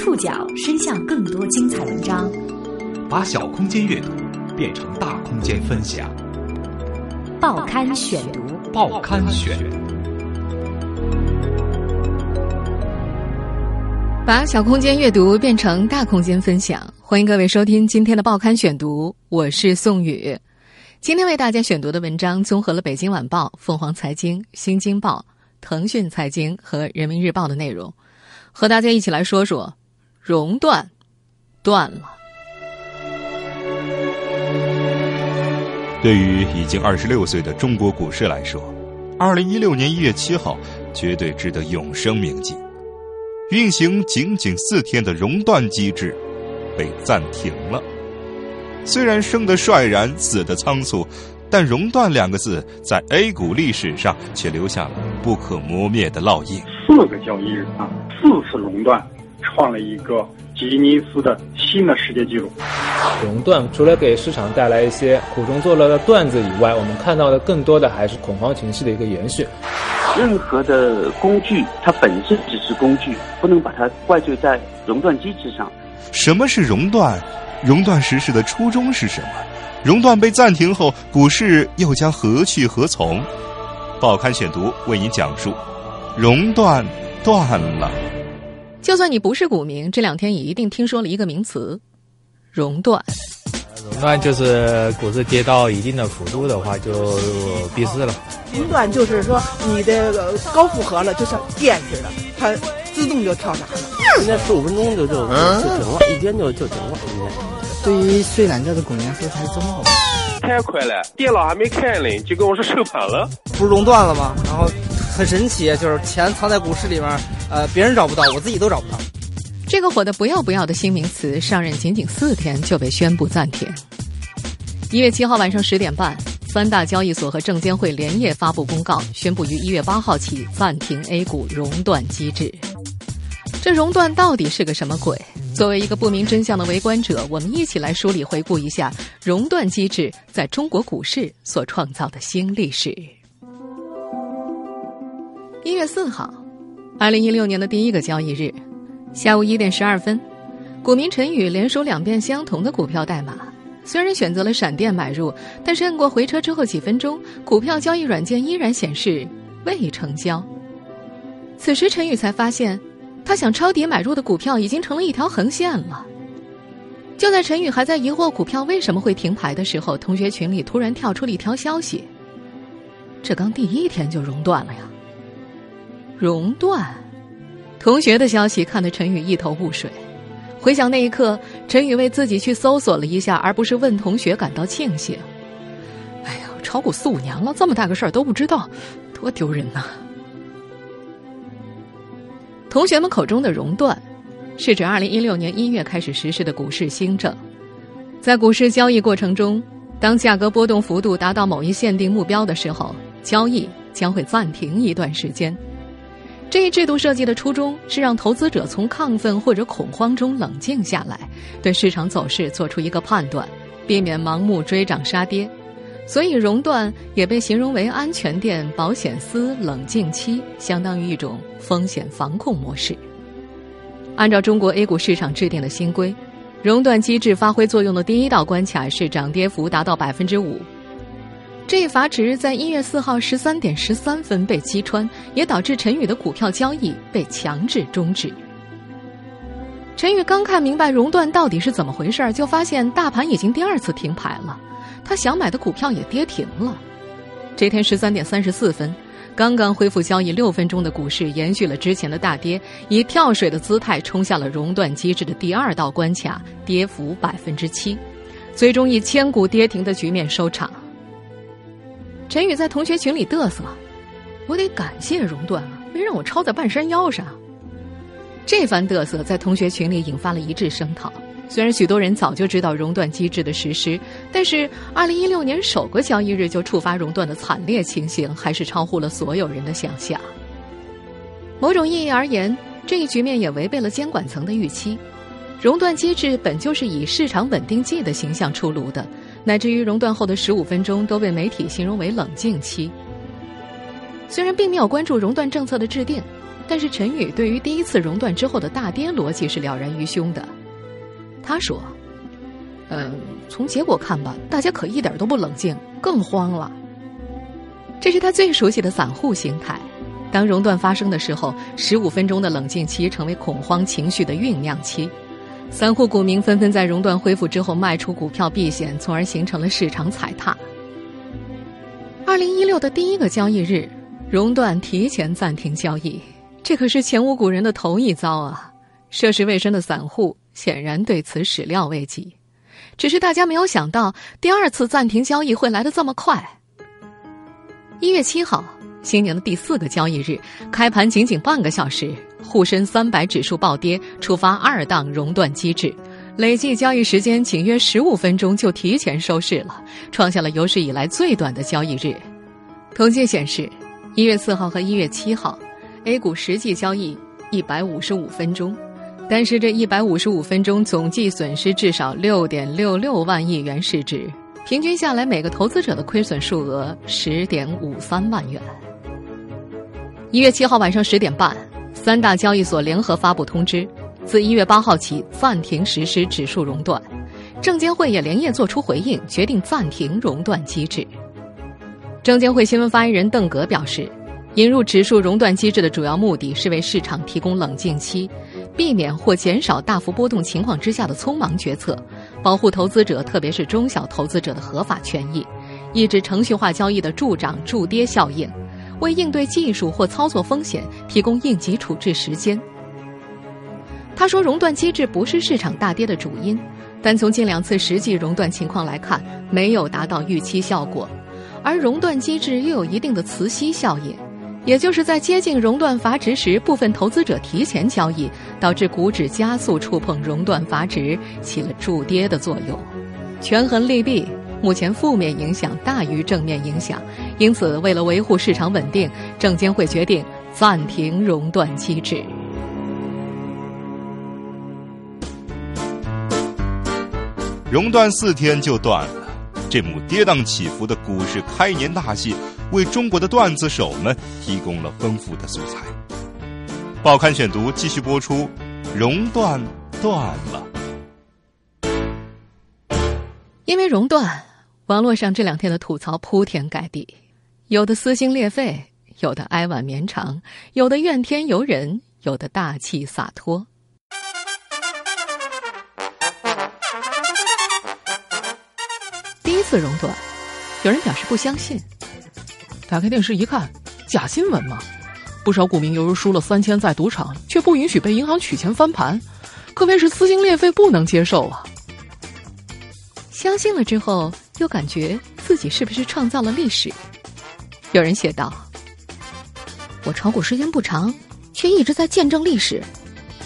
触角伸向更多精彩文章，把小空间阅读变成大空间分享。报刊选读，报刊选，把小空间阅读变成大空间分享。欢迎各位收听今天的报刊选读，我是宋宇。今天为大家选读的文章综合了《北京晚报》、凤凰财经、新京报、腾讯财经和人民日报的内容。和大家一起来说说，熔断，断了。对于已经二十六岁的中国股市来说，二零一六年一月七号绝对值得永生铭记。运行仅仅四天的熔断机制被暂停了。虽然生的率然，死的仓促，但“熔断”两个字在 A 股历史上却留下了不可磨灭的烙印。四个交易日啊，四次熔断，创了一个吉尼斯的新的世界纪录。熔断除了给市场带来一些苦中作乐的段子以外，我们看到的更多的还是恐慌情绪的一个延续。任何的工具，它本身只是工具，不能把它怪罪在熔断机制上。什么是熔断？熔断实施的初衷是什么？熔断被暂停后，股市又将何去何从？报刊选读为您讲述。熔断断了。就算你不是股民，这两天也一定听说了一个名词——熔断。熔断就是股市跌到一定的幅度的话，就闭市了。熔断就是说你的高负荷了，就像电似的，它自动就跳闸了。今天十五分钟就就就停了，一天就就停了。对于睡懒觉的股民来说才是真好。太快了，电脑还没开呢，就跟我说收盘了。不是熔断了吗？然后。很神奇，就是钱藏在股市里面，呃，别人找不到，我自己都找不到。这个火的不要不要的新名词上任仅仅四天就被宣布暂停。一月七号晚上十点半，三大交易所和证监会连夜发布公告，宣布于一月八号起暂停 A 股熔断机制。这熔断到底是个什么鬼？作为一个不明真相的围观者，我们一起来梳理回顾一下熔断机制在中国股市所创造的新历史。一月四号，二零一六年的第一个交易日，下午一点十二分，股民陈宇连输两遍相同的股票代码。虽然选择了闪电买入，但是按过回车之后几分钟，股票交易软件依然显示未成交。此时陈宇才发现，他想抄底买入的股票已经成了一条横线了。就在陈宇还在疑惑股票为什么会停牌的时候，同学群里突然跳出了一条消息：这刚第一天就熔断了呀！熔断，同学的消息看得陈宇一头雾水。回想那一刻，陈宇为自己去搜索了一下，而不是问同学感到庆幸。哎呀，炒股四五年了，这么大个事儿都不知道，多丢人呐！同学们口中的熔断，是指二零一六年一月开始实施的股市新政。在股市交易过程中，当价格波动幅度达到某一限定目标的时候，交易将会暂停一段时间。这一制度设计的初衷是让投资者从亢奋或者恐慌中冷静下来，对市场走势做出一个判断，避免盲目追涨杀跌。所以熔断也被形容为安全垫、保险丝、冷静期，相当于一种风险防控模式。按照中国 A 股市场制定的新规，熔断机制发挥作用的第一道关卡是涨跌幅达到百分之五。这一阀值在一月四号十三点十三分被击穿，也导致陈宇的股票交易被强制终止。陈宇刚看明白熔断到底是怎么回事就发现大盘已经第二次停牌了，他想买的股票也跌停了。这天十三点三十四分，刚刚恢复交易六分钟的股市延续了之前的大跌，以跳水的姿态冲下了熔断机制的第二道关卡，跌幅百分之七，最终以千股跌停的局面收场。陈宇在同学群里嘚瑟：“我得感谢熔断啊，没让我抄在半山腰上。”这番嘚瑟在同学群里引发了一致声讨。虽然许多人早就知道熔断机制的实施，但是二零一六年首个交易日就触发熔断的惨烈情形，还是超乎了所有人的想象。某种意义而言，这一局面也违背了监管层的预期。熔断机制本就是以市场稳定剂的形象出炉的。乃至于熔断后的十五分钟都被媒体形容为冷静期。虽然并没有关注熔断政策的制定，但是陈宇对于第一次熔断之后的大跌逻辑是了然于胸的。他说：“嗯，从结果看吧，大家可一点都不冷静，更慌了。这是他最熟悉的散户心态。当熔断发生的时候，十五分钟的冷静期成为恐慌情绪的酝酿期。散户股民纷纷在熔断恢复之后卖出股票避险，从而形成了市场踩踏。二零一六的第一个交易日。”熔断提前暂停交易，这可是前无古人的头一遭啊！涉世未深的散户显然对此始料未及，只是大家没有想到第二次暂停交易会来得这么快。一月七号，新年的第四个交易日，开盘仅仅半个小时，沪深三百指数暴跌，触发二档熔断机制，累计交易时间仅约十五分钟就提前收市了，创下了有史以来最短的交易日。统计显示。一月四号和一月七号，A 股实际交易一百五十五分钟，但是这一百五十五分钟总计损失至少六点六六万亿元市值，平均下来每个投资者的亏损数额十点五三万元。一月七号晚上十点半，三大交易所联合发布通知，自一月八号起暂停实施指数熔断，证监会也连夜作出回应，决定暂停熔断机制。证监会新闻发言人邓格表示，引入指数熔断机制的主要目的是为市场提供冷静期，避免或减少大幅波动情况之下的匆忙决策，保护投资者特别是中小投资者的合法权益，抑制程序化交易的助涨助跌效应，为应对技术或操作风险提供应急处置时间。他说，熔断机制不是市场大跌的主因，但从近两次实际熔断情况来看，没有达到预期效果。而熔断机制又有一定的磁吸效应，也就是在接近熔断阀值时，部分投资者提前交易，导致股指加速触碰熔断阀值，起了助跌的作用。权衡利弊，目前负面影响大于正面影响，因此为了维护市场稳定，证监会决定暂停熔断机制。熔断四天就断了。这幕跌宕起伏的股市开年大戏，为中国的段子手们提供了丰富的素材。报刊选读继续播出，熔断断了。因为熔断，网络上这两天的吐槽铺天盖地，有的撕心裂肺，有的哀婉绵长，有的怨天尤人，有的大气洒脱。第一次熔断，有人表示不相信。打开电视一看，假新闻嘛！不少股民犹如输了三千在赌场，却不允许被银行取钱翻盘，可谓是撕心裂肺，不能接受啊！相信了之后，又感觉自己是不是创造了历史？有人写道：“我炒股时间不长，却一直在见证历史，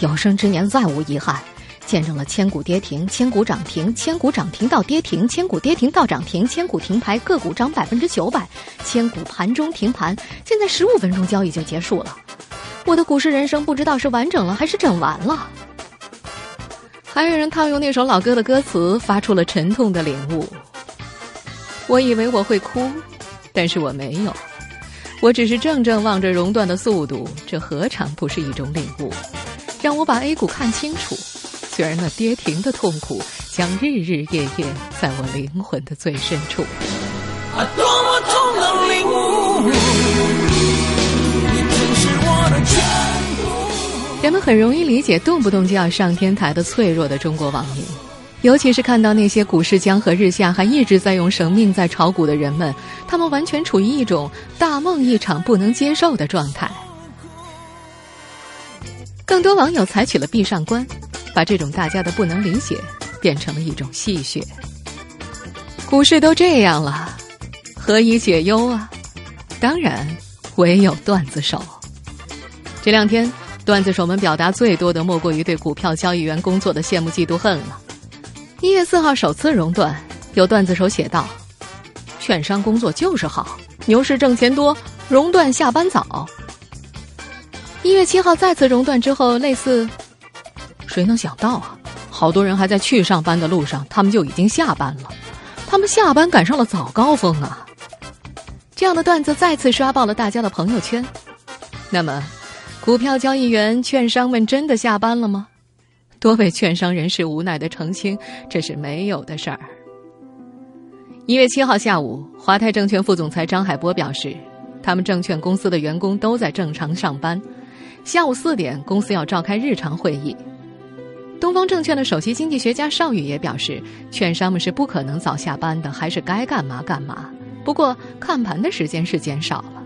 有生之年再无遗憾。”见证了千股跌停、千股涨停、千股涨停到跌停、千股跌停到涨停、千股停牌，个股涨百分之九百，千股盘中停盘，现在十五分钟交易就结束了。我的股市人生不知道是完整了还是整完了。还有人套用那首老歌的歌词，发出了沉痛的领悟。我以为我会哭，但是我没有，我只是怔怔望着熔断的速度，这何尝不是一种领悟？让我把 A 股看清楚。虽然那跌停的痛苦将日日夜夜在我灵魂的最深处。啊，多么痛的领悟！你真是我的全部。人们很容易理解动不动就要上天台的脆弱的中国网民，尤其是看到那些股市江河日下还一直在用生命在炒股的人们，他们完全处于一种大梦一场、不能接受的状态。更多网友采取了闭上关。把这种大家的不能理解变成了一种戏谑。股市都这样了，何以解忧啊？当然，唯有段子手。这两天，段子手们表达最多的莫过于对股票交易员工作的羡慕嫉妒恨了。一月四号首次熔断，有段子手写道：“券商工作就是好，牛市挣钱多，熔断下班早。”一月七号再次熔断之后，类似。谁能想到啊？好多人还在去上班的路上，他们就已经下班了。他们下班赶上了早高峰啊！这样的段子再次刷爆了大家的朋友圈。那么，股票交易员、券商们真的下班了吗？多位券商人士无奈的澄清，这是没有的事儿。一月七号下午，华泰证券副总裁张海波表示，他们证券公司的员工都在正常上班。下午四点，公司要召开日常会议。东方证券的首席经济学家邵宇也表示，券商们是不可能早下班的，还是该干嘛干嘛。不过，看盘的时间是减少了。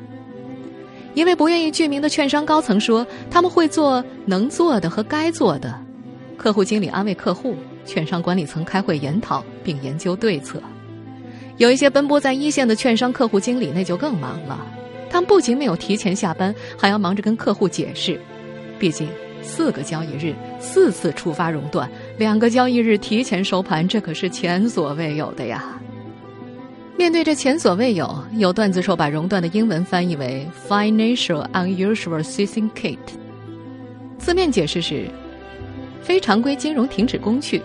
一位不愿意具名的券商高层说：“他们会做能做的和该做的。”客户经理安慰客户，券商管理层开会研讨并研究对策。有一些奔波在一线的券商客户经理那就更忙了，他们不仅没有提前下班，还要忙着跟客户解释。毕竟四个交易日四次触发熔断，两个交易日提前收盘，这可是前所未有的呀。面对这前所未有，有段子手把熔断的英文翻译为 “financial unusual ceasing kit”，字面解释是非常规金融停止工具，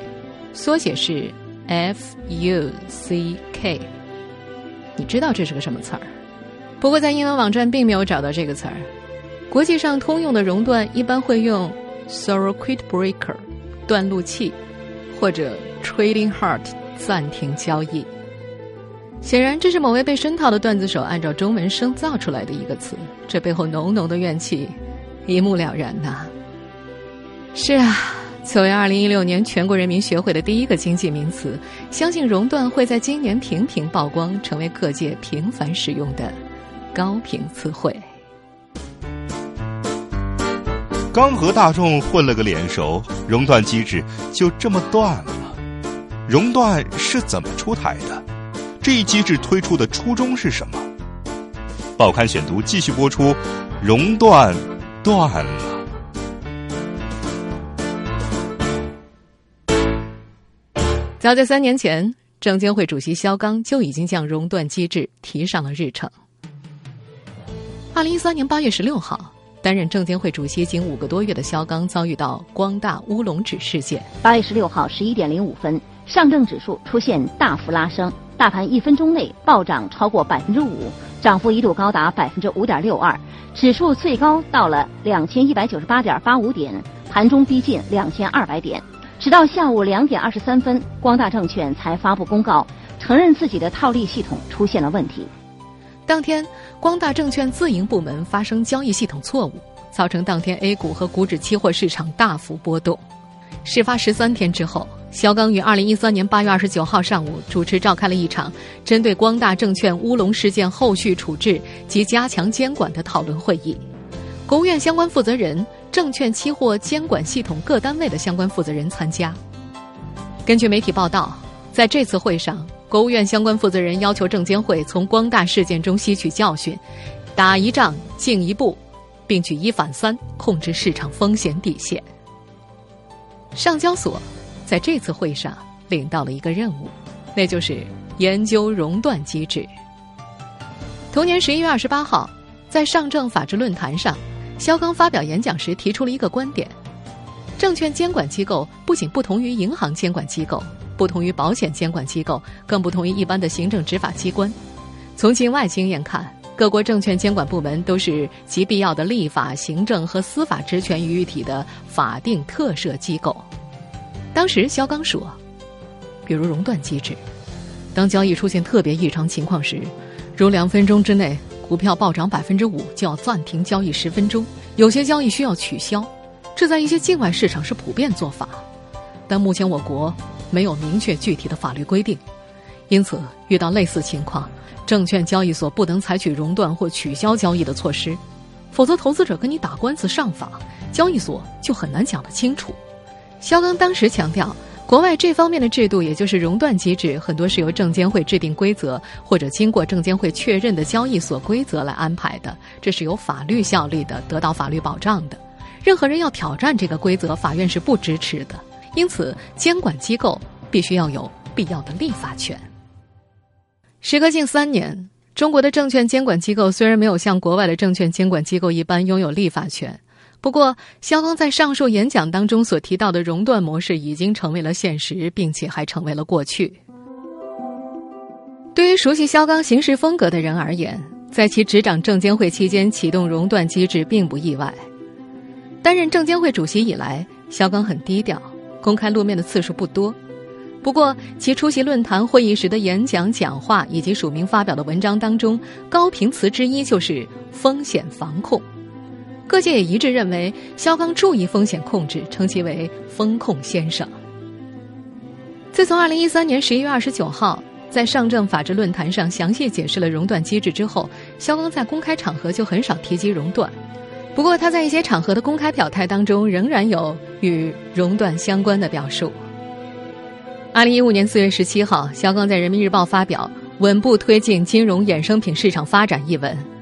缩写是。F U C K，你知道这是个什么词儿？不过在英文网站并没有找到这个词儿。国际上通用的熔断一般会用 circuit breaker 断路器，或者 trading Heart（ 暂停交易。显然，这是某位被深套的段子手按照中文生造出来的一个词，这背后浓浓的怨气一目了然呐。是啊。作为二零一六年全国人民学会的第一个经济名词，相信熔断会在今年频频曝光，成为各界频繁使用的高频词汇。刚和大众混了个脸熟，熔断机制就这么断了。熔断是怎么出台的？这一机制推出的初衷是什么？报刊选读继续播出，熔断断了。早在三年前，证监会主席肖钢就已经将熔断机制提上了日程。二零一三年八月十六号，担任证监会主席仅五个多月的肖钢遭遇到光大乌龙指事件。八月十六号十一点零五分，上证指数出现大幅拉升，大盘一分钟内暴涨超过百分之五，涨幅一度高达百分之五点六二，指数最高到了两千一百九十八点八五点，盘中逼近两千二百点。直到下午两点二十三分，光大证券才发布公告，承认自己的套利系统出现了问题。当天，光大证券自营部门发生交易系统错误，造成当天 A 股和股指期货市场大幅波动。事发十三天之后，肖钢于二零一三年八月二十九号上午主持召开了一场针对光大证券乌龙事件后续处置及加强监管的讨论会议。国务院相关负责人。证券期货监管系统各单位的相关负责人参加。根据媒体报道，在这次会上，国务院相关负责人要求证监会从光大事件中吸取教训，打一仗进一步，并举一反三，控制市场风险底线。上交所在这次会上领到了一个任务，那就是研究熔断机制。同年十一月二十八号，在上证法治论坛上。肖钢发表演讲时提出了一个观点：证券监管机构不仅不同于银行监管机构，不同于保险监管机构，更不同于一般的行政执法机关。从境外经验看，各国证券监管部门都是极必要的立法、行政和司法职权于一体的法定特设机构。当时肖钢说：“比如熔断机制，当交易出现特别异常情况时，如两分钟之内。”股票暴涨百分之五，就要暂停交易十分钟；有些交易需要取消，这在一些境外市场是普遍做法。但目前我国没有明确具体的法律规定，因此遇到类似情况，证券交易所不能采取熔断或取消交易的措施，否则投资者跟你打官司上访，交易所就很难讲得清楚。肖钢当时强调。国外这方面的制度，也就是熔断机制，很多是由证监会制定规则，或者经过证监会确认的交易所规则来安排的，这是有法律效力的，得到法律保障的。任何人要挑战这个规则，法院是不支持的。因此，监管机构必须要有必要的立法权。时隔近三年，中国的证券监管机构虽然没有像国外的证券监管机构一般拥有立法权。不过，肖钢在上述演讲当中所提到的熔断模式已经成为了现实，并且还成为了过去。对于熟悉肖钢行事风格的人而言，在其执掌证监会期间启动熔断机制并不意外。担任证监会主席以来，肖钢很低调，公开露面的次数不多。不过，其出席论坛会议时的演讲、讲话以及署名发表的文章当中，高频词之一就是风险防控。各界也一致认为，肖钢注意风险控制，称其为“风控先生”。自从2013年11月29号在上证法治论坛上详细解释了熔断机制之后，肖钢在公开场合就很少提及熔断。不过，他在一些场合的公开表态当中，仍然有与熔断相关的表述。二零一五年四月十七号，肖钢在人民日报发表《稳步推进金融衍生品市场发展》一文。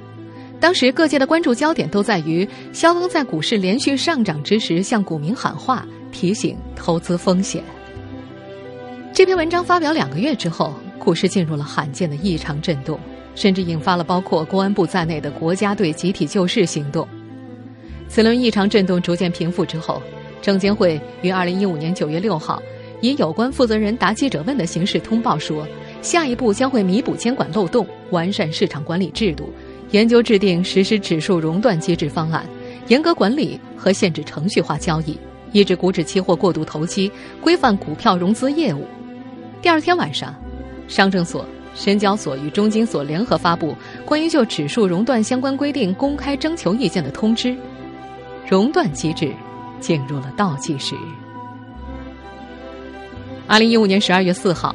当时各界的关注焦点都在于肖钢在股市连续上涨之时向股民喊话，提醒投资风险。这篇文章发表两个月之后，股市进入了罕见的异常震动，甚至引发了包括公安部在内的国家队集体救市行动。此轮异常震动逐渐平复之后，证监会于二零一五年九月六号。以有关负责人答记者问的形式通报说，下一步将会弥补监管漏洞，完善市场管理制度，研究制定实施指数熔断机制方案，严格管理和限制程序化交易，抑制股指期货过度投机，规范股票融资业务。第二天晚上，上证所、深交所与中金所联合发布关于就指数熔断相关规定公开征求意见的通知，熔断机制进入了倒计时。二零一五年十二月四号，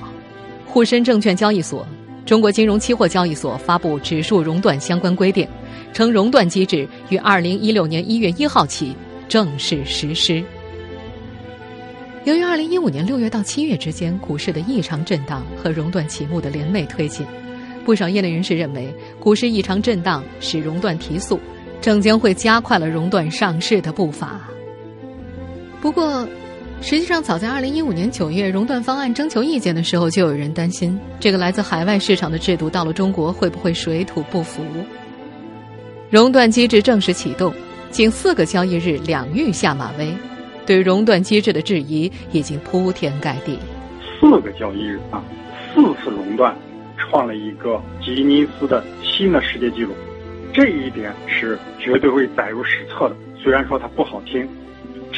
沪深证券交易所、中国金融期货交易所发布指数熔断相关规定，称熔断机制于二零一六年一月一号起正式实施。由于二零一五年六月到七月之间股市的异常震荡和熔断启幕的连袂推进，不少业内人士认为股市异常震荡使熔断提速，证监会加快了熔断上市的步伐。不过，实际上，早在二零一五年九月熔断方案征求意见的时候，就有人担心这个来自海外市场的制度到了中国会不会水土不服。熔断机制正式启动，仅四个交易日两遇下马威，对熔断机制的质疑已经铺天盖地。四个交易日啊，四次熔断，创了一个吉尼斯的新的世界纪录，这一点是绝对会载入史册的。虽然说它不好听。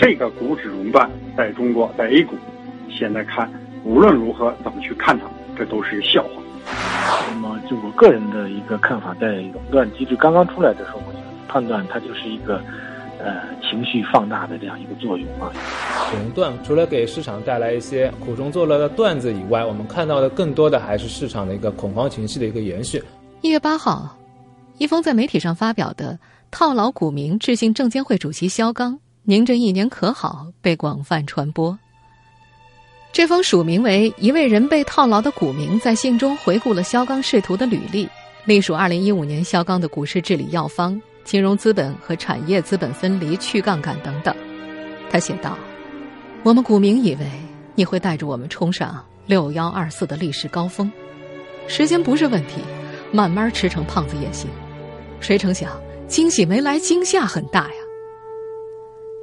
这个股指熔断在中国，在 A 股，现在看无论如何怎么去看它，这都是笑话。那么，就我个人的一个看法，在熔断机制刚刚出来的时候，我判断它就是一个呃情绪放大的这样一个作用啊。熔断除了给市场带来一些苦中作乐的段子以外，我们看到的更多的还是市场的一个恐慌情绪的一个延续。一月八号，一封在媒体上发表的套牢股民致信证监会主席肖钢。您这一年可好？被广泛传播。这封署名为一位人被套牢的股民在信中回顾了肖钢仕途的履历，隶属二零一五年肖钢的股市治理药方、金融资本和产业资本分离、去杠杆等等。他写道：“我们股民以为你会带着我们冲上六幺二四的历史高峰，时间不是问题，慢慢吃成胖子也行。谁成想惊喜没来，惊吓很大呀。”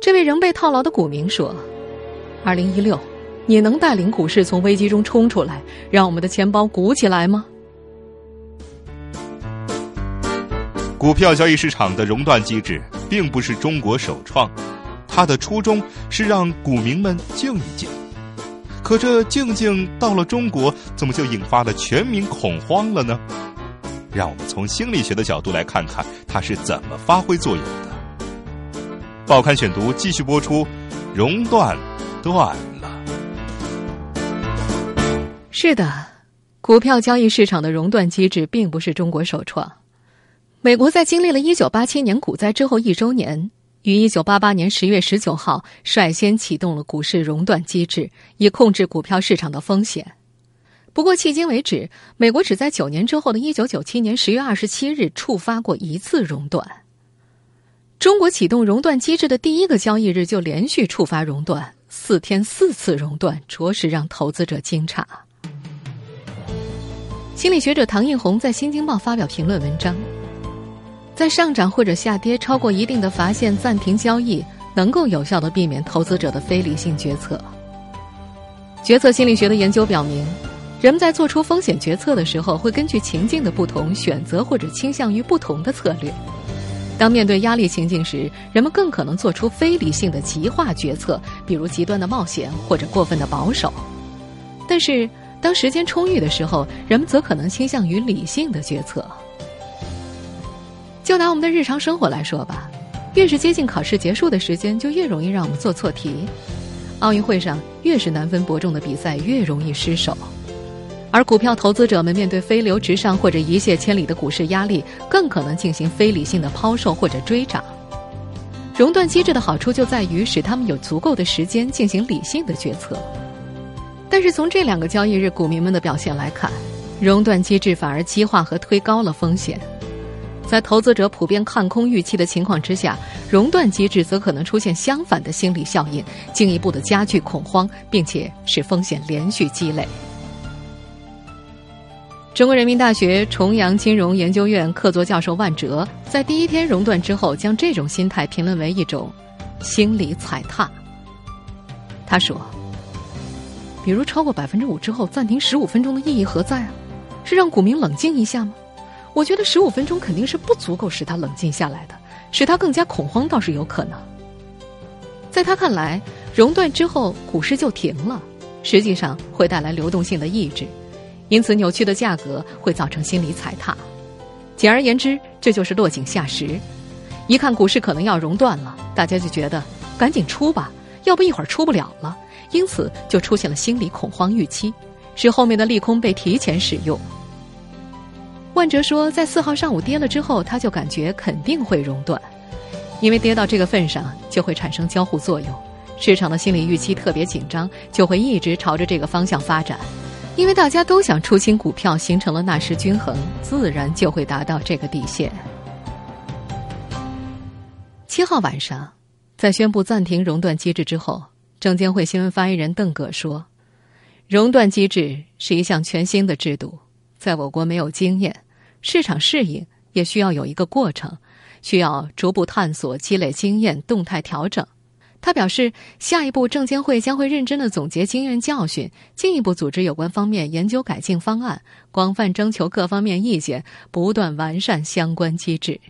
这位仍被套牢的股民说：“二零一六，你能带领股市从危机中冲出来，让我们的钱包鼓起来吗？”股票交易市场的熔断机制并不是中国首创，它的初衷是让股民们静一静。可这静静到了中国，怎么就引发了全民恐慌了呢？让我们从心理学的角度来看看它是怎么发挥作用。报刊选读继续播出，熔断断了。是的，股票交易市场的熔断机制并不是中国首创。美国在经历了一九八七年股灾之后一周年，于一九八八年十月十九号率先启动了股市熔断机制，以控制股票市场的风险。不过，迄今为止，美国只在九年之后的一九九七年十月二十七日触发过一次熔断。中国启动熔断机制的第一个交易日就连续触发熔断，四天四次熔断，着实让投资者惊诧。心理学者唐映红在《新京报》发表评论文章，在上涨或者下跌超过一定的罚线暂停交易，能够有效的避免投资者的非理性决策。决策心理学的研究表明，人们在做出风险决策的时候，会根据情境的不同，选择或者倾向于不同的策略。当面对压力情境时，人们更可能做出非理性的极化决策，比如极端的冒险或者过分的保守。但是，当时间充裕的时候，人们则可能倾向于理性的决策。就拿我们的日常生活来说吧，越是接近考试结束的时间，就越容易让我们做错题。奥运会上，越是难分伯仲的比赛，越容易失手。而股票投资者们面对飞流直上或者一泻千里的股市压力，更可能进行非理性的抛售或者追涨。熔断机制的好处就在于使他们有足够的时间进行理性的决策。但是从这两个交易日股民们的表现来看，熔断机制反而激化和推高了风险。在投资者普遍看空预期的情况之下，熔断机制则可能出现相反的心理效应，进一步的加剧恐慌，并且使风险连续积累。中国人民大学重阳金融研究院客座教授万哲在第一天熔断之后，将这种心态评论为一种心理踩踏。他说：“比如超过百分之五之后暂停十五分钟的意义何在啊？是让股民冷静一下吗？我觉得十五分钟肯定是不足够使他冷静下来的，使他更加恐慌倒是有可能。在他看来，熔断之后股市就停了，实际上会带来流动性的抑制。”因此，扭曲的价格会造成心理踩踏。简而言之，这就是落井下石。一看股市可能要熔断了，大家就觉得赶紧出吧，要不一会儿出不了了。因此，就出现了心理恐慌预期，使后面的利空被提前使用。万哲说，在四号上午跌了之后，他就感觉肯定会熔断，因为跌到这个份上就会产生交互作用，市场的心理预期特别紧张，就会一直朝着这个方向发展。因为大家都想出清股票，形成了纳什均衡，自然就会达到这个底线。七号晚上，在宣布暂停熔断机制之后，证监会新闻发言人邓戈说：“熔断机制是一项全新的制度，在我国没有经验，市场适应也需要有一个过程，需要逐步探索、积累经验、动态调整。”他表示，下一步证监会将会认真的总结经验教训，进一步组织有关方面研究改进方案，广泛征求各方面意见，不断完善相关机制。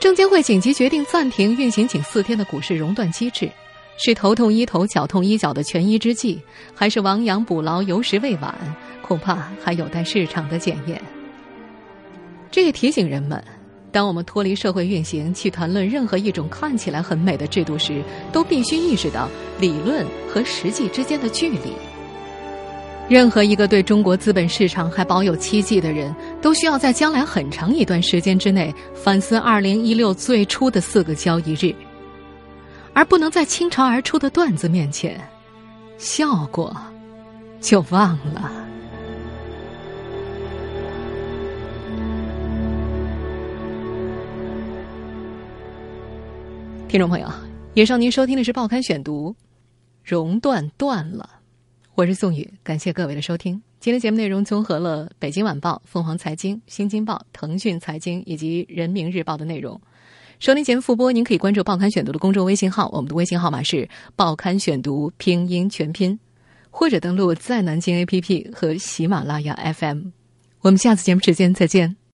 证监会紧急决定暂停运行仅四天的股市熔断机制，是头痛医头、脚痛医脚的权宜之计，还是亡羊补牢、有时未晚？恐怕还有待市场的检验。这也提醒人们。当我们脱离社会运行去谈论任何一种看起来很美的制度时，都必须意识到理论和实际之间的距离。任何一个对中国资本市场还保有期冀的人，都需要在将来很长一段时间之内反思2016最初的四个交易日，而不能在倾巢而出的段子面前笑过就忘了。听众朋友，以上您收听的是《报刊选读》，熔断断了，我是宋宇，感谢各位的收听。今天节目内容综合了《北京晚报》、凤凰财经、新京报、腾讯财经以及人民日报的内容。收听节目复播，您可以关注《报刊选读》的公众微信号，我们的微信号码是《报刊选读》拼音全拼，或者登录在南京 APP 和喜马拉雅 FM。我们下次节目时间再见。